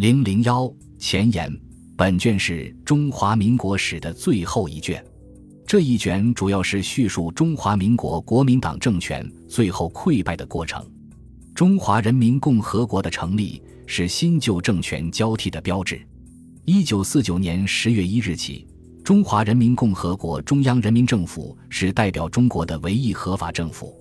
零零幺前言：本卷是中华民国史的最后一卷，这一卷主要是叙述中华民国国民党政权最后溃败的过程。中华人民共和国的成立是新旧政权交替的标志。一九四九年十月一日起，中华人民共和国中央人民政府是代表中国的唯一合法政府。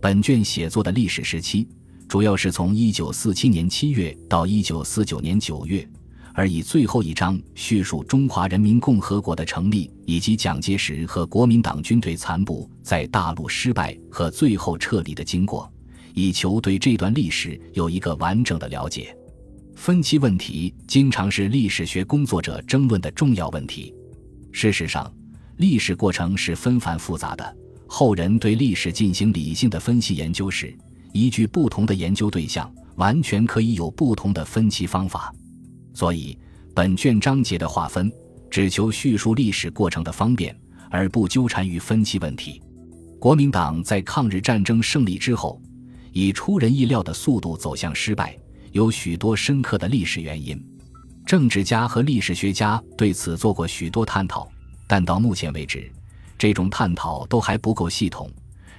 本卷写作的历史时期。主要是从一九四七年七月到一九四九年九月，而以最后一章叙述中华人民共和国的成立以及蒋介石和国民党军队残部在大陆失败和最后撤离的经过，以求对这段历史有一个完整的了解。分歧问题经常是历史学工作者争论的重要问题。事实上，历史过程是纷繁复杂的，后人对历史进行理性的分析研究时。依据不同的研究对象，完全可以有不同的分析方法。所以，本卷章节的划分只求叙述历史过程的方便，而不纠缠于分析问题。国民党在抗日战争胜利之后，以出人意料的速度走向失败，有许多深刻的历史原因。政治家和历史学家对此做过许多探讨，但到目前为止，这种探讨都还不够系统。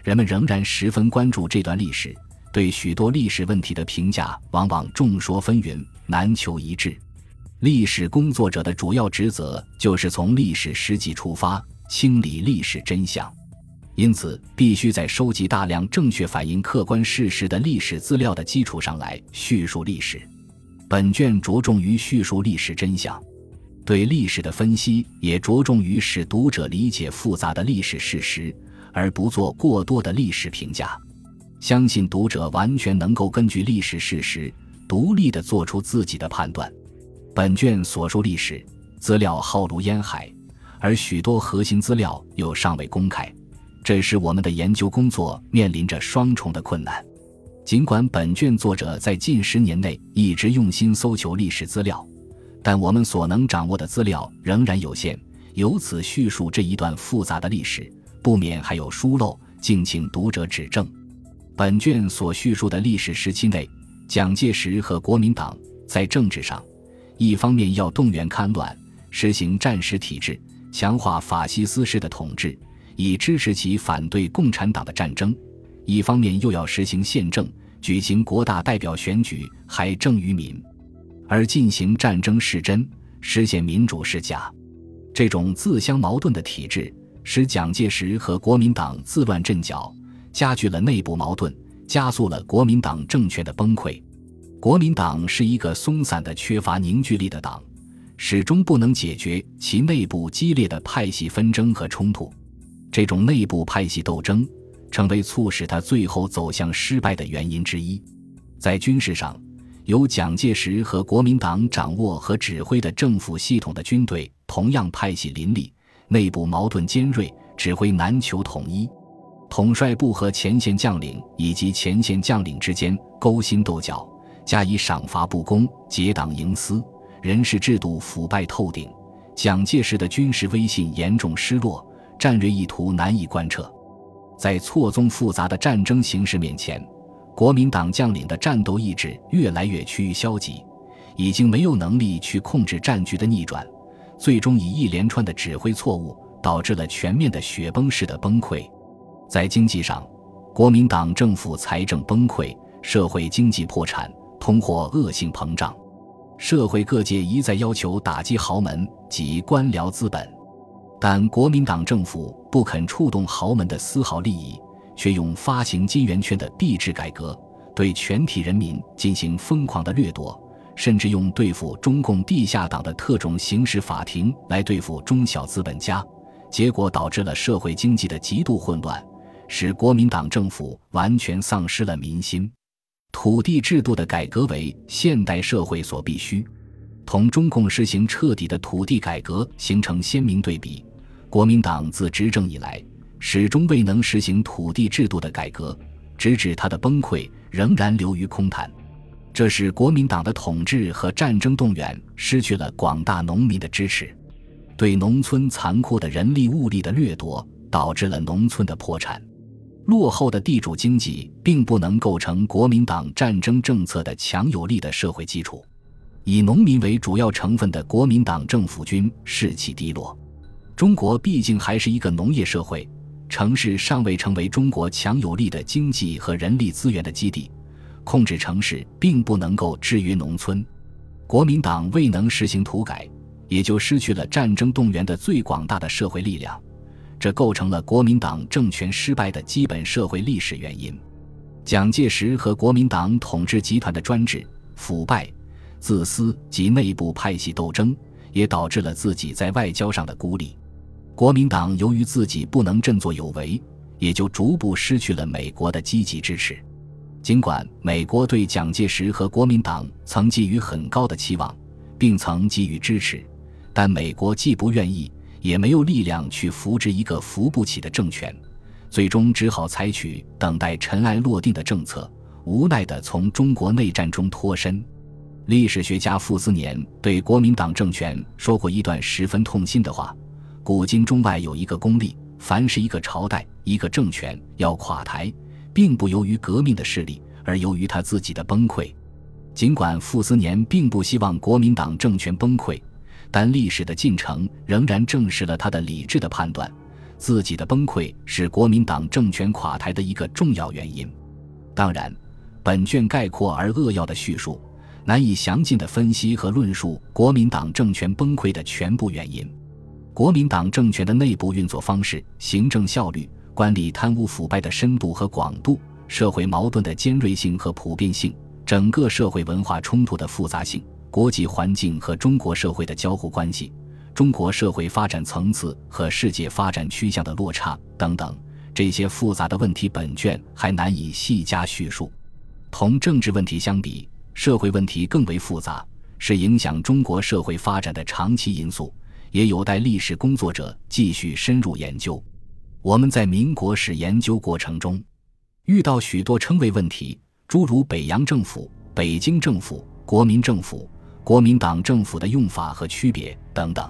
人们仍然十分关注这段历史。对许多历史问题的评价往往众说纷纭，难求一致。历史工作者的主要职责就是从历史实际出发，清理历史真相。因此，必须在收集大量正确反映客观事实的历史资料的基础上来叙述历史。本卷着重于叙述历史真相，对历史的分析也着重于使读者理解复杂的历史事实，而不做过多的历史评价。相信读者完全能够根据历史事实，独立地做出自己的判断。本卷所述历史资料浩如烟海，而许多核心资料又尚未公开，这使我们的研究工作面临着双重的困难。尽管本卷作者在近十年内一直用心搜求历史资料，但我们所能掌握的资料仍然有限。由此叙述这一段复杂的历史，不免还有疏漏，敬请读者指正。本卷所叙述的历史时期内，蒋介石和国民党在政治上，一方面要动员戡乱，实行战时体制，强化法西斯式的统治，以支持其反对共产党的战争；一方面又要实行宪政，举行国大代表选举，还政于民，而进行战争是真，实现民主是假。这种自相矛盾的体制，使蒋介石和国民党自乱阵脚。加剧了内部矛盾，加速了国民党政权的崩溃。国民党是一个松散的、缺乏凝聚力的党，始终不能解决其内部激烈的派系纷争和冲突。这种内部派系斗争成为促使他最后走向失败的原因之一。在军事上，由蒋介石和国民党掌握和指挥的政府系统的军队同样派系林立，内部矛盾尖锐，指挥难求统一。统帅部和前线将领以及前线将领之间勾心斗角，加以赏罚不公，结党营私，人事制度腐败透顶。蒋介石的军事威信严重失落，战略意图难以贯彻。在错综复杂的战争形势面前，国民党将领的战斗意志越来越趋于消极，已经没有能力去控制战局的逆转，最终以一连串的指挥错误，导致了全面的雪崩式的崩溃。在经济上，国民党政府财政崩溃，社会经济破产，通货恶性膨胀，社会各界一再要求打击豪门及官僚资本，但国民党政府不肯触动豪门的丝毫利益，却用发行金圆券的币制改革，对全体人民进行疯狂的掠夺，甚至用对付中共地下党的特种刑事法庭来对付中小资本家，结果导致了社会经济的极度混乱。使国民党政府完全丧失了民心，土地制度的改革为现代社会所必须，同中共实行彻底的土地改革形成鲜明对比。国民党自执政以来，始终未能实行土地制度的改革，直至他的崩溃，仍然流于空谈。这使国民党的统治和战争动员失去了广大农民的支持，对农村残酷的人力物力的掠夺，导致了农村的破产。落后的地主经济并不能构成国民党战争政策的强有力的社会基础。以农民为主要成分的国民党政府军士气低落。中国毕竟还是一个农业社会，城市尚未成为中国强有力的经济和人力资源的基地，控制城市并不能够置于农村。国民党未能实行土改，也就失去了战争动员的最广大的社会力量，这构成了国民党政权失败的基本社会历史原因。蒋介石和国民党统治集团的专制、腐败、自私及内部派系斗争，也导致了自己在外交上的孤立。国民党由于自己不能振作有为，也就逐步失去了美国的积极支持。尽管美国对蒋介石和国民党曾寄予很高的期望，并曾给予支持，但美国既不愿意，也没有力量去扶植一个扶不起的政权。最终只好采取等待尘埃落定的政策，无奈地从中国内战中脱身。历史学家傅斯年对国民党政权说过一段十分痛心的话：“古今中外有一个公例，凡是一个朝代、一个政权要垮台，并不由于革命的势力，而由于他自己的崩溃。”尽管傅斯年并不希望国民党政权崩溃，但历史的进程仍然证实了他的理智的判断。自己的崩溃是国民党政权垮台的一个重要原因。当然，本卷概括而扼要的叙述，难以详尽的分析和论述国民党政权崩溃的全部原因。国民党政权的内部运作方式、行政效率、官吏贪污腐败的深度和广度、社会矛盾的尖锐性和普遍性、整个社会文化冲突的复杂性、国际环境和中国社会的交互关系。中国社会发展层次和世界发展趋向的落差等等，这些复杂的问题，本卷还难以细加叙述。同政治问题相比，社会问题更为复杂，是影响中国社会发展的长期因素，也有待历史工作者继续深入研究。我们在民国史研究过程中，遇到许多称谓问题，诸如北洋政府、北京政府、国民政府、国民党政府的用法和区别等等。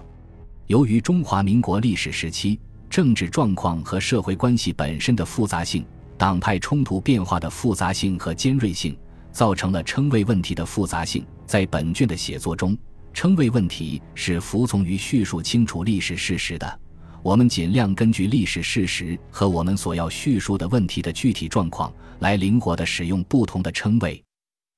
由于中华民国历史时期政治状况和社会关系本身的复杂性、党派冲突变化的复杂性和尖锐性，造成了称谓问题的复杂性。在本卷的写作中，称谓问题是服从于叙述清楚历史事实的。我们尽量根据历史事实和我们所要叙述的问题的具体状况，来灵活地使用不同的称谓。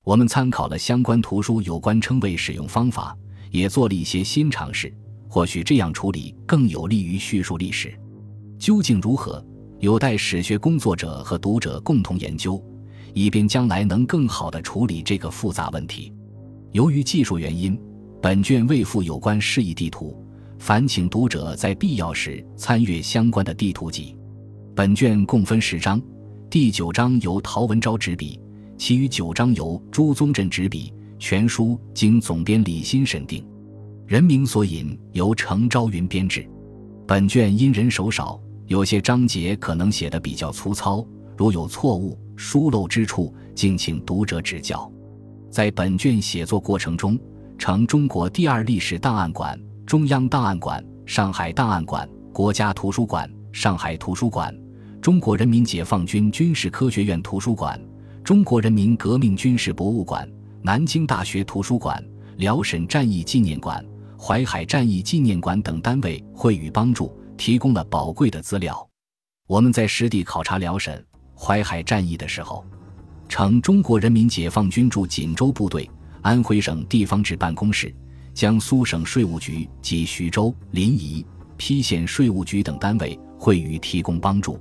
我们参考了相关图书有关称谓使用方法，也做了一些新尝试。或许这样处理更有利于叙述历史，究竟如何，有待史学工作者和读者共同研究，以便将来能更好地处理这个复杂问题。由于技术原因，本卷未附有关示意地图，烦请读者在必要时参阅相关的地图集。本卷共分十章，第九章由陶文昭执笔，其余九章由朱宗镇执笔。全书经总编李新审定。人名所引由程昭云编制，本卷因人手少，有些章节可能写得比较粗糙，如有错误、疏漏之处，敬请读者指教。在本卷写作过程中，承中国第二历史档案馆、中央档案馆、上海档案馆、国家图书馆、上海图书馆、中国人民解放军军事科学院图书馆、中国人民革命军事博物馆、南京大学图书馆、辽沈战役纪念馆。淮海战役纪念馆等单位会予帮助，提供了宝贵的资料。我们在实地考察辽沈、淮海战役的时候，乘中国人民解放军驻锦州部队、安徽省地方志办公室、江苏省税务局及徐州、临沂、邳县税务局等单位会予提供帮助。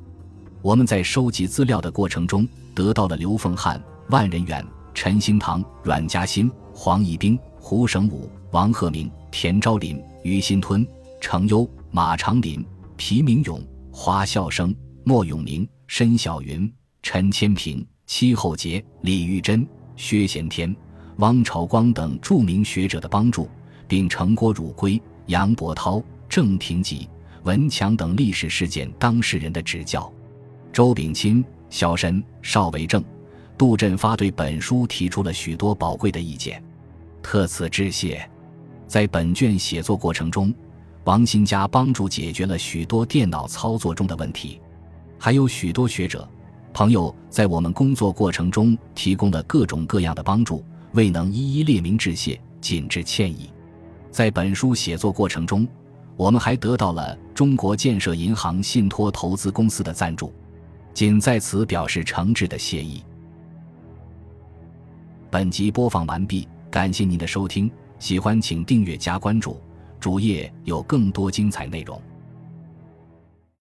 我们在收集资料的过程中，得到了刘凤汉、万人远、陈兴堂、阮嘉欣、黄义兵、胡省武、王鹤鸣。田昭林、于新吞、程优、马长林、皮明勇、华孝生、莫永明、申小云、陈千平、戚厚杰、李玉珍、薛贤天、汪朝光等著名学者的帮助，并成郭汝瑰、杨伯涛、郑廷吉、文强等历史事件当事人的指教。周秉钦、萧申、邵维正、杜振发对本书提出了许多宝贵的意见，特此致谢。在本卷写作过程中，王新家帮助解决了许多电脑操作中的问题，还有许多学者朋友在我们工作过程中提供了各种各样的帮助，未能一一列明致谢，谨致歉意。在本书写作过程中，我们还得到了中国建设银行信托投资公司的赞助，仅在此表示诚挚的谢意。本集播放完毕，感谢您的收听，喜欢请订阅加关注，主页有更多精彩内容。